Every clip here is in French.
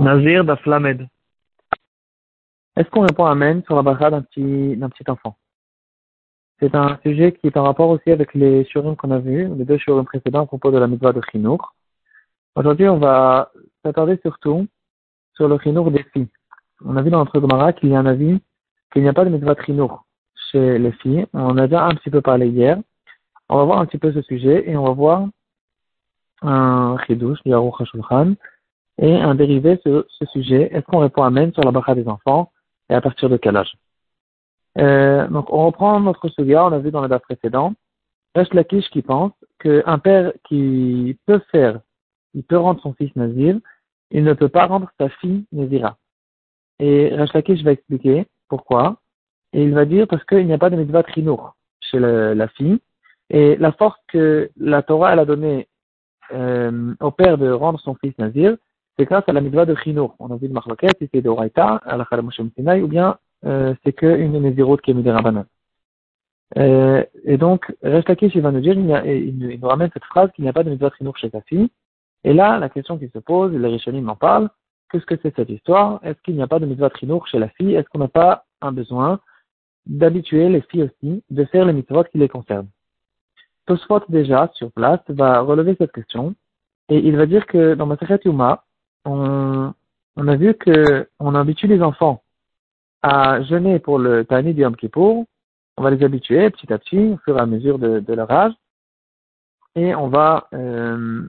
Nazir d'Aflamed. Est-ce qu'on répond Amen sur la bracha d'un petit, d'un petit enfant? C'est un sujet qui est en rapport aussi avec les shurim qu'on a vus, les deux shurim précédents à propos de la mitzvah de Chinour. Aujourd'hui, on va s'attarder surtout sur le Chinour des filles. On a vu dans notre Gemara qu'il y a un avis qu'il n'y a pas de mitzvah de Chinour chez les filles. On a déjà un petit peu parlé hier. On va voir un petit peu ce sujet et on va voir un chidouche du Aruch HaShulchan et un dérivé sur ce sujet. Est-ce qu'on répond Amen sur la bracha des enfants et à partir de quel âge? Euh, Donc on reprend notre sujet, on a vu dans le date précédent. Resh Lakish qui pense qu'un père qui peut faire, il peut rendre son fils nazir, il ne peut pas rendre sa fille nazira. Et Resh Lakish va expliquer pourquoi. Et il va dire parce qu'il n'y a pas de mitzvah trinour chez la fille. Et la force que la Torah elle a donnée euh, au père de rendre son fils nazir, c'est grâce à la mitzvah de Chinour. On a vu le marloquet, si c'est de Raïta, à la Moshe ou bien euh, c'est qu'une nésiroute qui est mise euh, et donc, Reshlakish, il va nous dire, il, nous ramène cette phrase qu'il n'y a pas de mitzvah Chinour chez sa fille. Et là, la question qui se pose, les Rishonim en parlent, qu'est-ce que c'est cette histoire? Est-ce qu'il n'y a pas de mitzvah Chinour chez la fille? Est-ce qu'on n'a pas un besoin d'habituer les filles aussi de faire les mitzvot qui les concernent? Tosfot déjà, sur place, va relever cette question. Et il va dire que dans Masachet Yuma, on, on a vu que on habitue les enfants à jeûner pour le Tani du Yom Kippour. On va les habituer petit à petit, au fur et à mesure de, de leur âge. Et on va euh,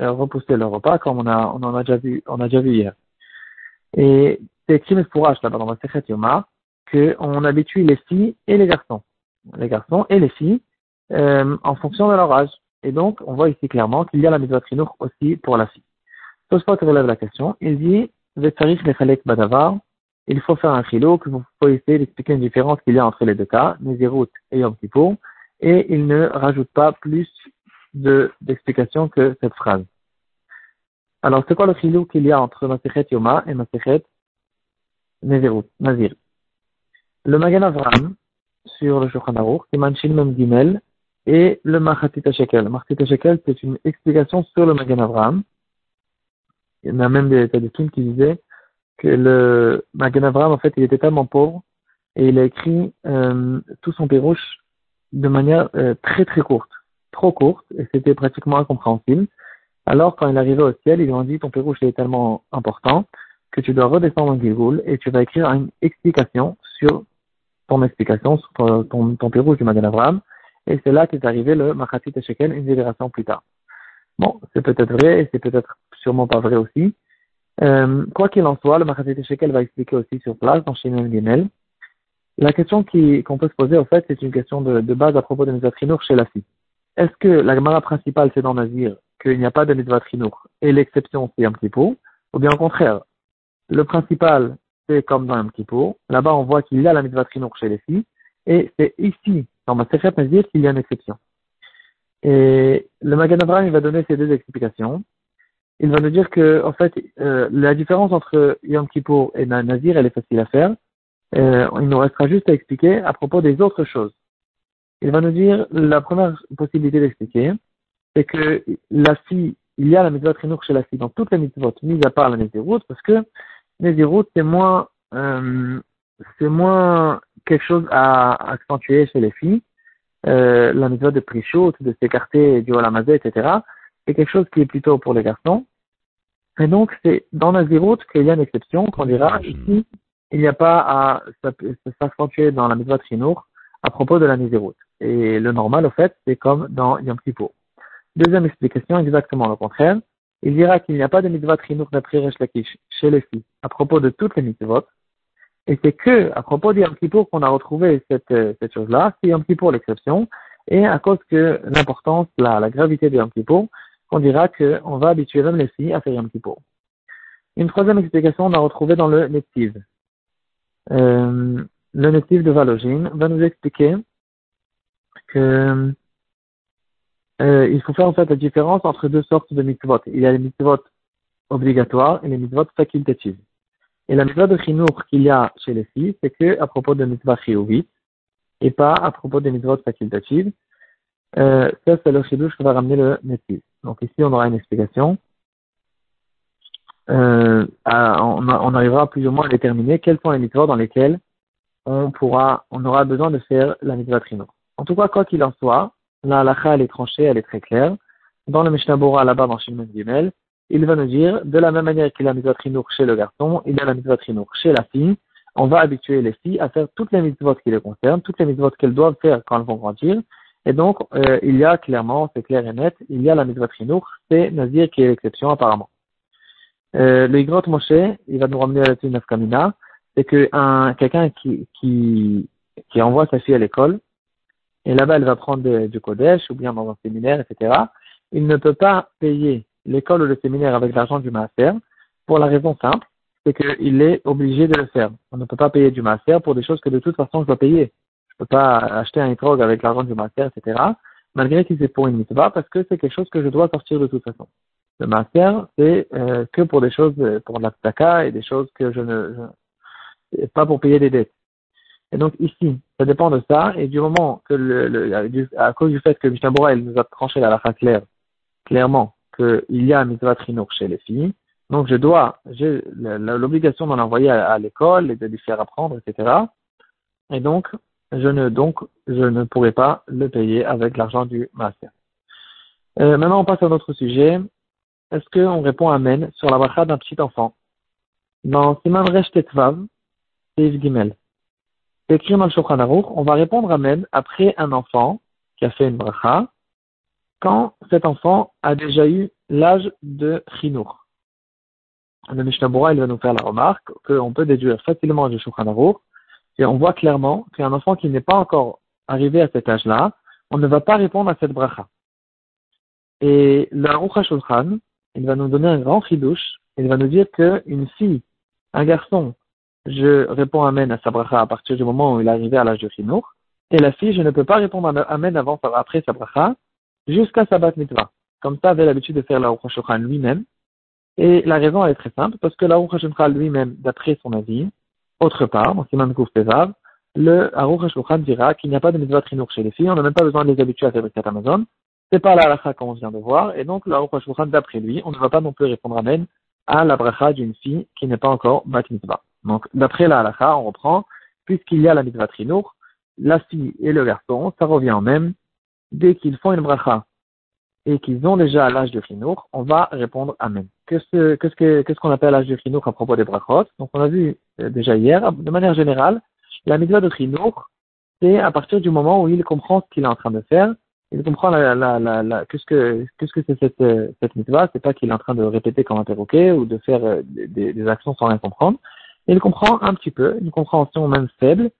repousser leur repas comme on, a, on en a déjà vu, on a déjà vu hier. Et c'est écrit là-bas dans Masachet Yuma qu'on habitue les filles et les garçons. Les garçons et les filles euh, en fonction de leur âge. Et donc, on voit ici clairement qu'il y a la mitzvah aussi pour la fille. Tosfot relève la question. Il dit, il faut faire un chilo, que vous pouvez essayer d'expliquer une différence qu'il y a entre les deux cas, Nézirut et Yom Kippur, et il ne rajoute pas plus de, d'explications que cette phrase. Alors, c'est quoi le chilo qu'il y a entre Masechet Yoma et Masechet Nézirut, Nazir? Le Magan Avram, sur le Shulchan Aruch, Mem Gimel, et le Machatit Shekel. Machatit Shekel, c'est une explication sur le Magan Avraham. Il y en a même des Tadikim qui disaient que le Magan Avraham, en fait, il était tellement pauvre et il a écrit euh, tout son pérouche de manière euh, très très courte, trop courte, et c'était pratiquement incompréhensible. Alors, quand il arrivait au ciel, ils lui ont dit ton pérouche est tellement important que tu dois redescendre en Gilgoul et tu vas écrire une explication sur ton explication, sur ton, ton, pérouche du Magan Avraham et c'est là qu'est arrivé le Machatit Shekel une génération plus tard. Bon, c'est peut-être vrai et c'est peut-être sûrement pas vrai aussi. Euh, quoi qu'il en soit, le Machatit Shekel va expliquer aussi sur place dans Shimon Gimel. La question qu'on peut se poser, en fait, c'est une question de, base à propos de Mitzvah chez la fille. Est-ce que la Gemara principale, c'est dans Nazir, qu'il n'y a pas de Mitzvah et l'exception, c'est un petit peu, ou bien au contraire, le principal, c'est comme dans un petit peu, là-bas, on voit qu'il y a la Mitzvah chez les filles, et c'est ici, dans ma Sechet Nazir, qu'il y a une exception. Et le Magan Abraham, il va donner ces deux explications. Il va nous dire que, en fait, euh, la différence entre Yom Kippur et Nazir, elle est facile à faire. Euh, il nous restera juste à expliquer à propos des autres choses. Il va nous dire, la première possibilité d'expliquer, c'est que la fille, il y a la mitzvah trinour chez la fille dans toutes les mitzvot, mis à part la Nézirut, parce que Nézirut, c'est moins, euh, c'est moins quelque chose à accentuer chez les filles. Euh, la mitzvah de prichot, de s'écarter du halamazé, etc. C'est quelque chose qui est plutôt pour les garçons. Et donc, c'est dans Nazirut qu'il y a une exception, qu'on dira, ici, il n'y a pas à s'accentuer dans la mitzvah trinour à propos de la Nazirut. Et le normal, au fait, c'est comme dans Yom Kippur. Deuxième explication, exactement le contraire. Il dira qu'il n'y a pas de mitzvah trinour d'après Resh Lakish chez les filles à propos de toutes les mitzvot, et c'est que, à propos du Yom Kippour, qu'on a retrouvé cette, euh, cette chose-là, c'est Yom Kippour l'exception, et à cause que l'importance, la, la gravité du Yom Kippour, on dira qu'on va habituer même les filles à faire Yom Kippour. Une troisième explication, on a retrouvé dans le Netiv. Euh, le Netiv de Valogine va nous expliquer que euh, il faut faire en fait la différence entre deux sortes de mitzvot. Il y a les mitzvot obligatoires et les mitzvot facultatives. Et la mitzvah de chinour qu'il y a chez les filles, c'est que à propos de mitzvah chiyuvit, et pas à propos des mitzvot facultatives. Euh, ça, c'est le chidouche que va ramener le métis. Donc ici, on aura une explication. Euh, on, on, arrivera plus ou moins à déterminer quels sont les mitzvot dans lesquels on pourra, on aura besoin de faire la mitzvah trino. En tout cas, quoi qu'il en soit, la halakha, elle est tranchée, elle est très claire. Dans le Mishnah Bora, là-bas, dans Shimon Gimel, il va nous dire, de la même manière qu'il a la mitzvah trinour chez le garçon, il a la mitzvah trinour chez la fille. On va habituer les filles à faire toutes les mitzvot qui les concernent, toutes les mitzvot qu'elles doivent faire quand elles vont grandir. Et donc, euh, il y a clairement, c'est clair et net, il y a la mitzvah trinour, c'est Nazir qui est l'exception apparemment. Euh, le Igrot Moshe, il va nous ramener à la suite Kamina, c'est que un, quelqu'un qui, qui, qui envoie sa fille à l'école, et là-bas elle va prendre du Kodesh ou bien dans un séminaire, etc., il ne peut pas payer l'école ou le séminaire avec l'argent du master pour la raison simple, c'est qu'il est obligé de le faire. On ne peut pas payer du master pour des choses que de toute façon je dois payer. Je ne peux pas acheter un étrog avec l'argent du master, etc., malgré qu'il c'est pour une mitzvah, parce que c'est quelque chose que je dois sortir de toute façon. Le master, c'est euh, que pour des choses, pour la et des choses que je ne, pas pour payer des dettes. Et donc ici, ça dépend de ça, et du moment que le, à cause du fait que Mishnah il nous a tranché la lacha claire, clairement, qu'il y a un mitzvah trinour chez les filles, donc je dois, j'ai l'obligation d'en envoyer à, l'école et de lui faire apprendre, etc. Et donc, je ne, donc, je ne pourrai pas le payer avec l'argent du master. Euh, maintenant, on passe à notre sujet. Est-ce qu'on répond Amen sur la bracha d'un petit enfant? Dans Siman Resh Tetvav, Gimel. Écrit dans le on va répondre Amen après un enfant qui a fait une bracha, quand cet enfant a déjà eu l'âge de Chinour. Le Mishnah il va nous faire la remarque qu'on peut déduire facilement du Shulchan et on voit clairement qu'un enfant qui n'est pas encore arrivé à cet âge-là, on ne va pas répondre à cette bracha. Et le Aruch Shulchan, il va nous donner un grand chidouche, il va nous dire qu'une fille, un garçon je réponds Amen à sa bracha à partir du moment où il est arrivé à l'âge de Chinour. Et la fille, je ne peux pas répondre Amen avant, après sa bracha, jusqu'à sa bat mitzvah. Comme ça, avait l'habitude de faire la Shulchan lui-même. Et la raison, elle est très simple, parce que la Shulchan lui-même, d'après son avis, autre part, dans Siman Kouf le Aruch Shulchan dira qu'il n'y a pas de mitzvah trinour chez les filles, on n'a même pas besoin de les habituer à fabriquer Amazon. C'est pas la halakha comme on vient de voir, et donc le Aruch Shulchan, d'après lui, on ne va pas non plus répondre Amen à la bracha d'une fille qui n'est pas encore bat mitzvah. Donc, d'après la halakha, on reprend, puisqu'il y a la mitzvah trinour, la fille et le garçon, ça revient en même. Dès qu'ils font une bracha et qu'ils ont déjà l'âge de trinour, on va répondre Amen. Qu'est-ce qu'on appelle l'âge de trinour à propos des brachot? Donc, on a vu euh, déjà hier, de manière générale, la mitzvah de trinour, c'est à partir du moment où il comprend ce qu'il est en train de faire, il comprend la, la, la, la qu'est-ce que qu'est-ce que c'est cette, euh, cette mitzvah, c'est pas qu'il est en train de répéter comme un perroquet ou de faire euh, des, des actions sans rien comprendre. Il comprend un petit peu, une compréhension même faible,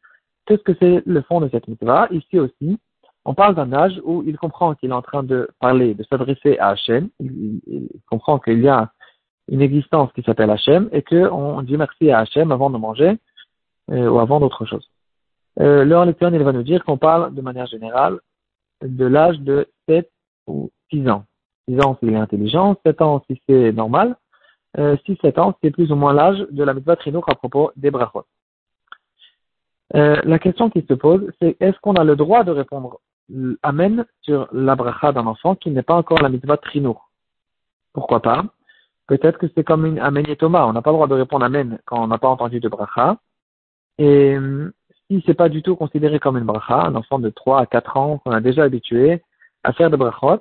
qu'est-ce que c'est le fond de cette mitzvah? Ici aussi, on parle d'un âge où il comprend qu'il est en train de parler, de s'adresser à Hachem, il, comprend qu'il y a une existence qui s'appelle Hachem et qu'on dit merci à Hachem avant de manger euh, ou avant d'autre chose. Euh, le il va nous dire qu'on parle de manière générale de l'âge de 7 ou 6 ans. 6 ans s'il est intelligent, 7 ans si c'est normal, 6-7 euh, ans, c'est plus ou moins l'âge de la mitzvah à propos des brachot. Euh, la question qui se pose, c'est est-ce qu'on a le droit de répondre Amen sur la bracha d'un enfant qui n'est pas encore la mitzvah trinouk Pourquoi pas? Peut-être que c'est comme une Amen et Thomas. On n'a pas le droit de répondre Amen quand on n'a pas entendu de bracha. Et euh, si c'est pas du tout considéré comme une bracha, un enfant de 3 à 4 ans qu'on a déjà habitué à faire de brachot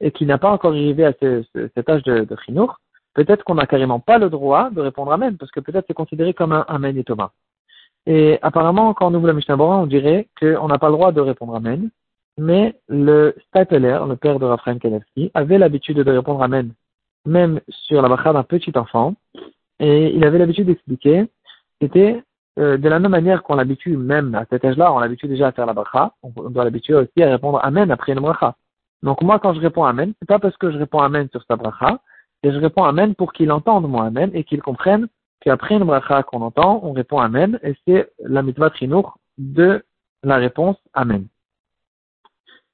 et qui n'a pas encore arrivé à cet âge de, de peut-être qu'on n'a carrément pas le droit de répondre Amen, parce que peut-être c'est considéré comme un Amen et Thomas. Et apparemment, quand on ouvre la Mishnah on dirait qu'on n'a pas le droit de répondre Amen, mais le Stapler, le père de Raphaël Kanevski, avait l'habitude de répondre Amen, même sur la bracha d'un petit enfant, et il avait l'habitude d'expliquer, c'était euh, de la même manière qu'on l'habitue même à cet âge-là, on l'habitue déjà à faire la bracha, on doit l'habituer aussi à répondre Amen après une bracha. Donc moi, quand je réponds Amen, c'est pas parce que je réponds Amen sur sa bracha, et je réponds Amen pour qu'il entende mon Amen et qu'il comprenne qu'après une bracha qu'on entend, on répond Amen et c'est la mitzvah trinour de la réponse Amen.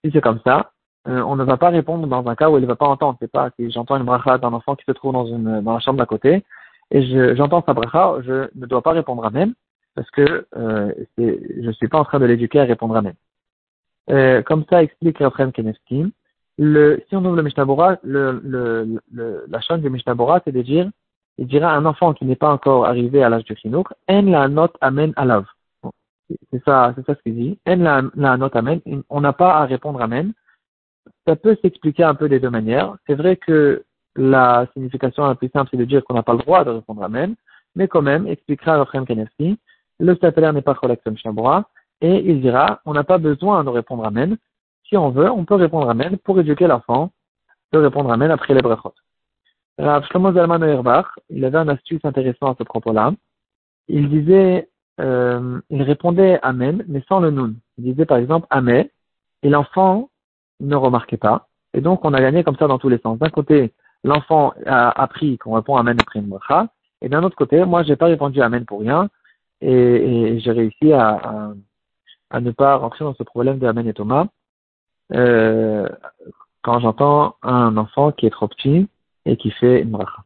Si c'est comme ça, euh, on ne va pas répondre dans un cas où il ne va pas entendre. C'est pas si j'entends une bracha d'un enfant qui se trouve dans une dans la chambre d'à côté et j'entends sa bracha, je ne dois pas répondre Amen parce que euh, je ne suis pas en train de l'éduquer à répondre Amen. Euh, comme ça explique Raphaël Kenevsky le, si on ouvre le Mishnah le, la chaîne du Mishnah c'est de dire il dira un enfant qui n'est pas encore arrivé à l'âge du chinouk, en la note amen alav. C'est ça, c'est ça ce qu'il dit. En la, note amen. On n'a pas à répondre amen. Ça peut s'expliquer un peu des deux manières. C'est vrai que la signification la plus simple, c'est de dire qu'on n'a pas le droit de répondre amen, mais quand même, expliquera Raphaël Kanevski, le stapelaire n'est pas collecteur Shabra, et il dira, on n'a pas besoin de répondre amen. Si on veut, on peut répondre amen pour éduquer l'enfant de répondre amen après les brachot. Rav Shlomo Zalman Auerbach, il avait un astuce intéressant à ce propos-là. Il disait, euh, il répondait Amen, mais sans le nun. Il disait par exemple Amen, et l'enfant ne remarquait pas. Et donc on a gagné comme ça dans tous les sens. D'un côté, l'enfant a appris qu'on répond Amen après une bracha, et d'un autre côté, moi j'ai pas répondu Amen pour rien, et, et j'ai réussi à, à, à, ne pas rentrer dans ce problème de Amen et Thomas. Euh, quand j'entends un enfant qui est trop petit, et qui fait une bracha.